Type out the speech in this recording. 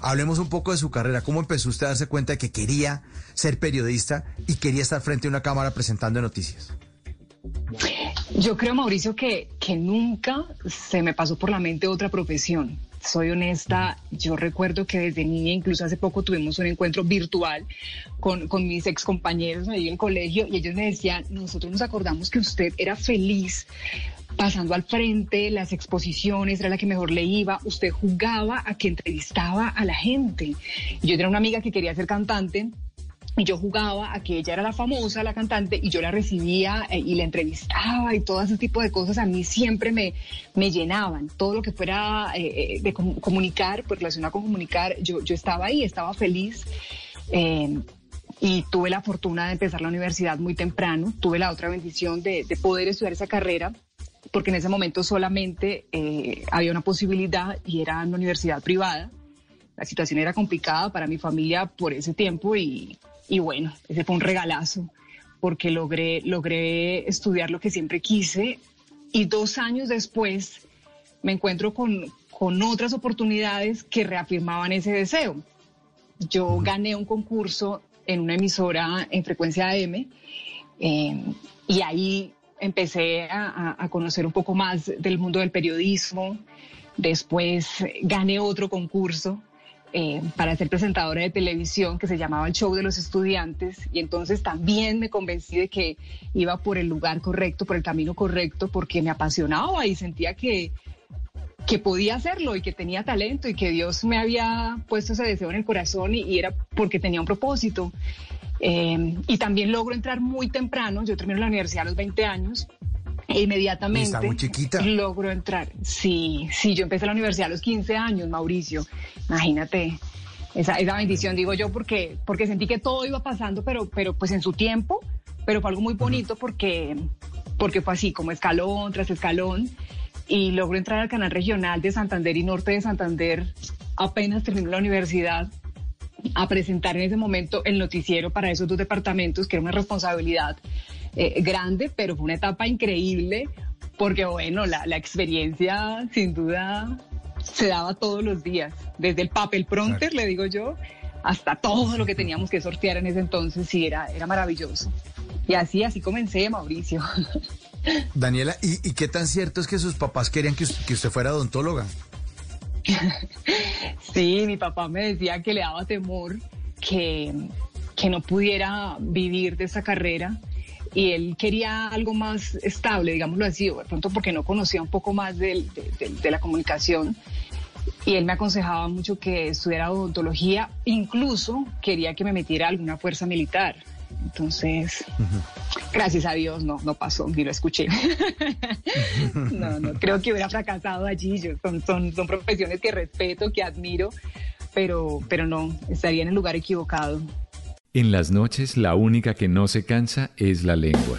Hablemos un poco de su carrera. ¿Cómo empezó usted a darse cuenta de que quería ser periodista y quería estar frente a una cámara presentando noticias? Yo creo, Mauricio, que, que nunca se me pasó por la mente otra profesión. Soy honesta, yo recuerdo que desde niña, incluso hace poco tuvimos un encuentro virtual con, con mis ex compañeros ahí en el colegio y ellos me decían, nosotros nos acordamos que usted era feliz pasando al frente, las exposiciones, era la que mejor le iba, usted jugaba a que entrevistaba a la gente. Yo tenía una amiga que quería ser cantante y yo jugaba a que ella era la famosa, la cantante, y yo la recibía eh, y la entrevistaba y todo ese tipo de cosas a mí siempre me, me llenaban. Todo lo que fuera eh, eh, de comunicar, pues relacionado con comunicar, yo, yo estaba ahí, estaba feliz. y tuve la fortuna de empezar la universidad muy temprano. Tuve la otra bendición de poder estudiar esa carrera porque en ese momento solamente había una posibilidad y era en una universidad privada. La situación era complicada para mi familia por ese tiempo y, y bueno, ese fue un regalazo porque logré, logré estudiar lo que siempre quise y dos años después me encuentro con, con otras oportunidades que reafirmaban ese deseo. Yo gané un concurso en una emisora en frecuencia AM eh, y ahí empecé a, a, conocer un poco más del mundo del periodismo. Después gané otro concurso eh, para ser presentadora de televisión que se llamaba El Show de los Estudiantes y entonces también me convencí de que iba por el lugar correcto, por el camino correcto, porque me apasionaba y sentía que, que podía hacerlo y que tenía talento y que Dios me había puesto ese deseo en el corazón y, era porque tenía un propósito. Eh, y también logro entrar muy temprano, yo termino la universidad a los 20 años e inmediatamente Está muy chiquita. logro entrar. Sí, sí, yo empecé la universidad a los 15 años, Mauricio. Imagínate. Esa, esa bendición, digo yo, porque, porque sentí que todo iba pasando, pero, pero pues en su tiempo, pero fue algo muy bonito porque, porque fue así, como escalón tras escalón, y logro entrar al canal regional de Santander y Norte de Santander apenas terminó la universidad a presentar en ese momento el noticiero para esos dos departamentos, que era una responsabilidad eh, grande, pero fue una etapa increíble porque, bueno, la, la, experiencia sin duda se daba todos los días, desde el papel pronter, le digo yo, hasta todo lo que teníamos que sortear en ese entonces, sí, era, era maravilloso. Y así, así comencé, Mauricio. Daniela, ¿y, ¿y, qué tan cierto es que sus papás querían que, que usted fuera odontóloga? sí, mi papá me decía que le daba temor que, que no pudiera vivir de esa carrera y él quería algo más estable, digámoslo así, de pronto porque no conocía un poco más de, de, la comunicación. Y él me aconsejaba mucho que estudiara odontología, incluso quería que me metiera alguna fuerza militar. Entonces, gracias a Dios no, no pasó, ni lo escuché. no, no, creo que hubiera fracasado allí. son, son, son profesiones que respeto, que admiro, pero, pero no, estaría en el lugar equivocado. En las noches la única que no se cansa es la lengua.